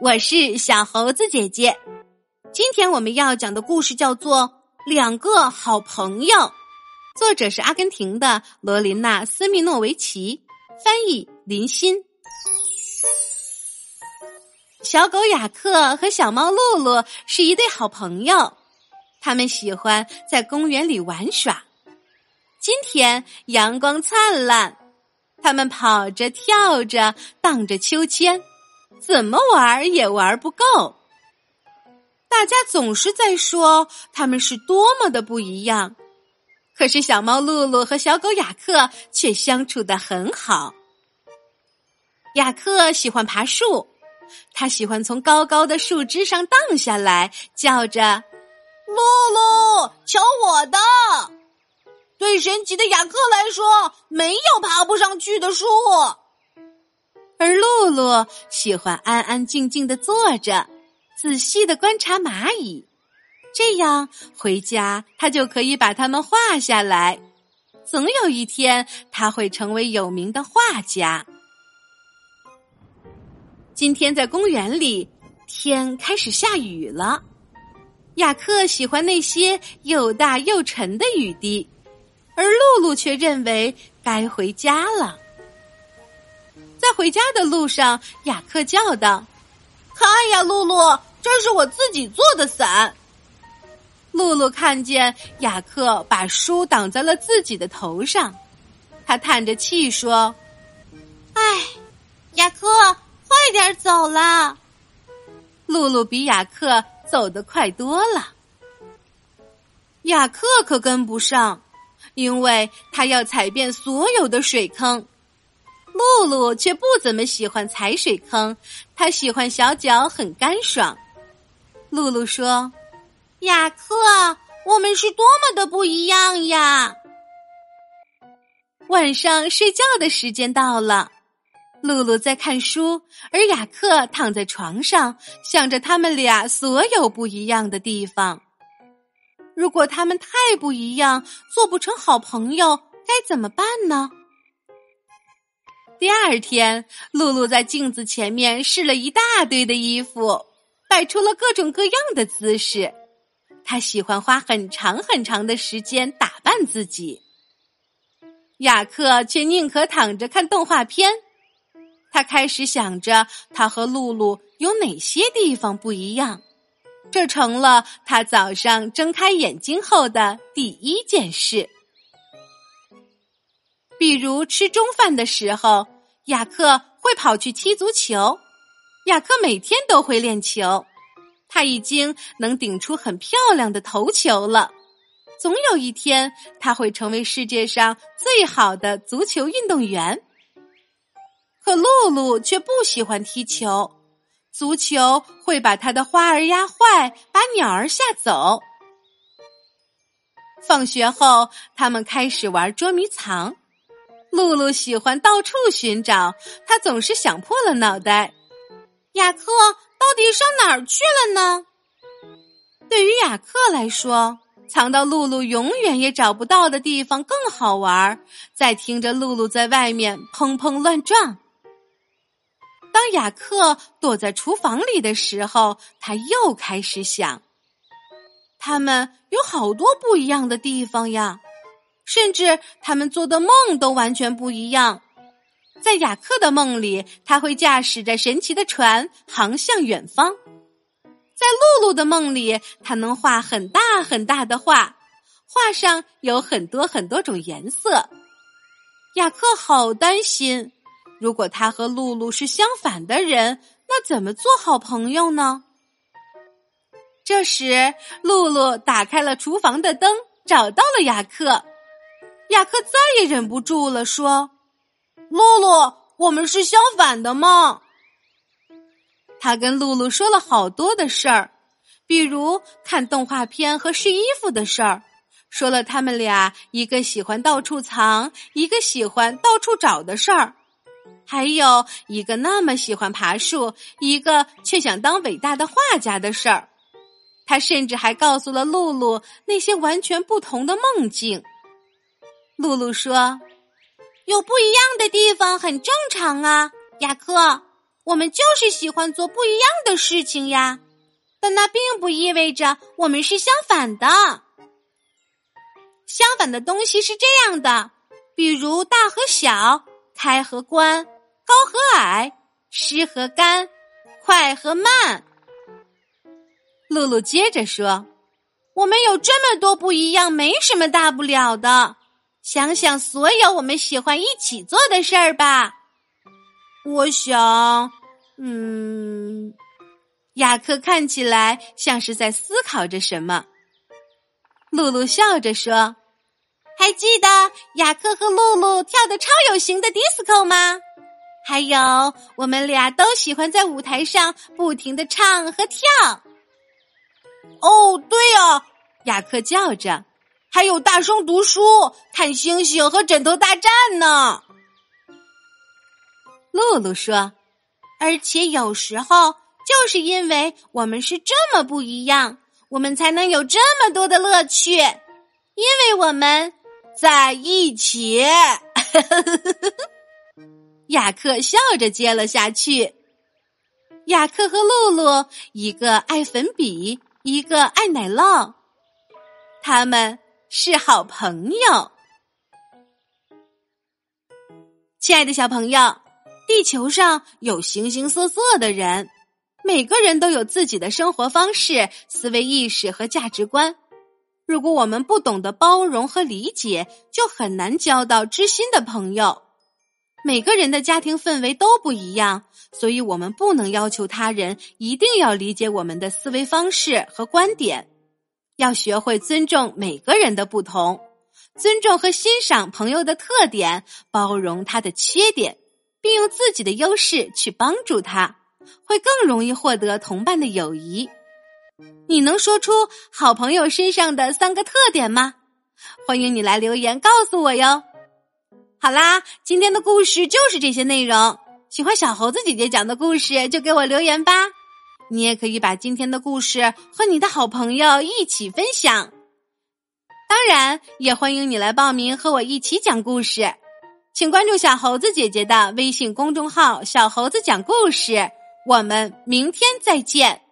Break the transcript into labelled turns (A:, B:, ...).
A: 我是小猴子姐姐。今天我们要讲的故事叫做《两个好朋友》，作者是阿根廷的罗琳娜·斯密诺维奇，翻译林欣。小狗雅克和小猫露露是一对好朋友，他们喜欢在公园里玩耍。今天阳光灿烂，他们跑着、跳着、荡着秋千，怎么玩也玩不够。大家总是在说他们是多么的不一样，可是小猫露露和小狗雅克却相处的很好。雅克喜欢爬树。他喜欢从高高的树枝上荡下来，叫着：“
B: 露露，瞧我的！”对神奇的雅克来说，没有爬不上去的树。
A: 而露露喜欢安安静静的坐着，仔细的观察蚂蚁，这样回家他就可以把它们画下来。总有一天，他会成为有名的画家。今天在公园里，天开始下雨了。雅克喜欢那些又大又沉的雨滴，而露露却认为该回家了。在回家的路上，雅克叫道：“
B: 看呀，露露，这是我自己做的伞。”
A: 露露看见雅克把书挡在了自己的头上，他叹着气说：“
B: 唉，雅克。”快点走啦！
A: 露露比雅克走得快多了。雅克可跟不上，因为他要踩遍所有的水坑。露露却不怎么喜欢踩水坑，她喜欢小脚很干爽。露露说：“
B: 雅克，我们是多么的不一样呀！”
A: 晚上睡觉的时间到了。露露在看书，而雅克躺在床上，想着他们俩所有不一样的地方。如果他们太不一样，做不成好朋友，该怎么办呢？第二天，露露在镜子前面试了一大堆的衣服，摆出了各种各样的姿势。她喜欢花很长很长的时间打扮自己。雅克却宁可躺着看动画片。他开始想着他和露露有哪些地方不一样，这成了他早上睁开眼睛后的第一件事。比如吃中饭的时候，雅克会跑去踢足球。雅克每天都会练球，他已经能顶出很漂亮的头球了。总有一天，他会成为世界上最好的足球运动员。可露露却不喜欢踢球，足球会把他的花儿压坏，把鸟儿吓走。放学后，他们开始玩捉迷藏。露露喜欢到处寻找，她总是想破了脑袋。
B: 雅克到底上哪儿去了呢？
A: 对于雅克来说，藏到露露永远也找不到的地方更好玩儿。在听着露露在外面砰砰乱撞。当雅克躲在厨房里的时候，他又开始想：他们有好多不一样的地方呀，甚至他们做的梦都完全不一样。在雅克的梦里，他会驾驶着神奇的船航向远方；在露露的梦里，他能画很大很大的画，画上有很多很多种颜色。雅克好担心。如果他和露露是相反的人，那怎么做好朋友呢？这时，露露打开了厨房的灯，找到了雅克。雅克再也忍不住了，说：“
B: 露露，我们是相反的吗？”
A: 他跟露露说了好多的事儿，比如看动画片和试衣服的事儿，说了他们俩一个喜欢到处藏，一个喜欢到处找的事儿。还有一个那么喜欢爬树，一个却想当伟大的画家的事儿。他甚至还告诉了露露那些完全不同的梦境。露露说：“
B: 有不一样的地方很正常啊，雅克。
A: 我们就是喜欢做不一样的事情呀。但那并不意味着我们是相反的。相反的东西是这样的，比如大和小，开和关，高和矮，湿和干，快和慢。露露接着说：“我们有这么多不一样，没什么大不了的。想想所有我们喜欢一起做的事儿吧。”我想，嗯，雅克看起来像是在思考着什么。露露笑着说：“还记得雅克和露露跳的超有型的迪斯科吗？还有，我们俩都喜欢在舞台上不停的唱和跳。”
B: 哦，对呀，雅克叫着，还有大声读书、看星星和枕头大战呢。
A: 露露说：“而且有时候，就是因为我们是这么不一样，我们才能有这么多的乐趣，因为我们
B: 在一起。”
A: 雅克笑着接了下去。雅克和露露，一个爱粉笔，一个爱奶酪，他们是好朋友。亲爱的小朋友。地球上有形形色色的人，每个人都有自己的生活方式、思维意识和价值观。如果我们不懂得包容和理解，就很难交到知心的朋友。每个人的家庭氛围都不一样，所以我们不能要求他人一定要理解我们的思维方式和观点。要学会尊重每个人的不同，尊重和欣赏朋友的特点，包容他的缺点。并用自己的优势去帮助他，会更容易获得同伴的友谊。你能说出好朋友身上的三个特点吗？欢迎你来留言告诉我哟。好啦，今天的故事就是这些内容。喜欢小猴子姐姐讲的故事，就给我留言吧。你也可以把今天的故事和你的好朋友一起分享。当然，也欢迎你来报名和我一起讲故事。请关注小猴子姐姐的微信公众号“小猴子讲故事”，我们明天再见。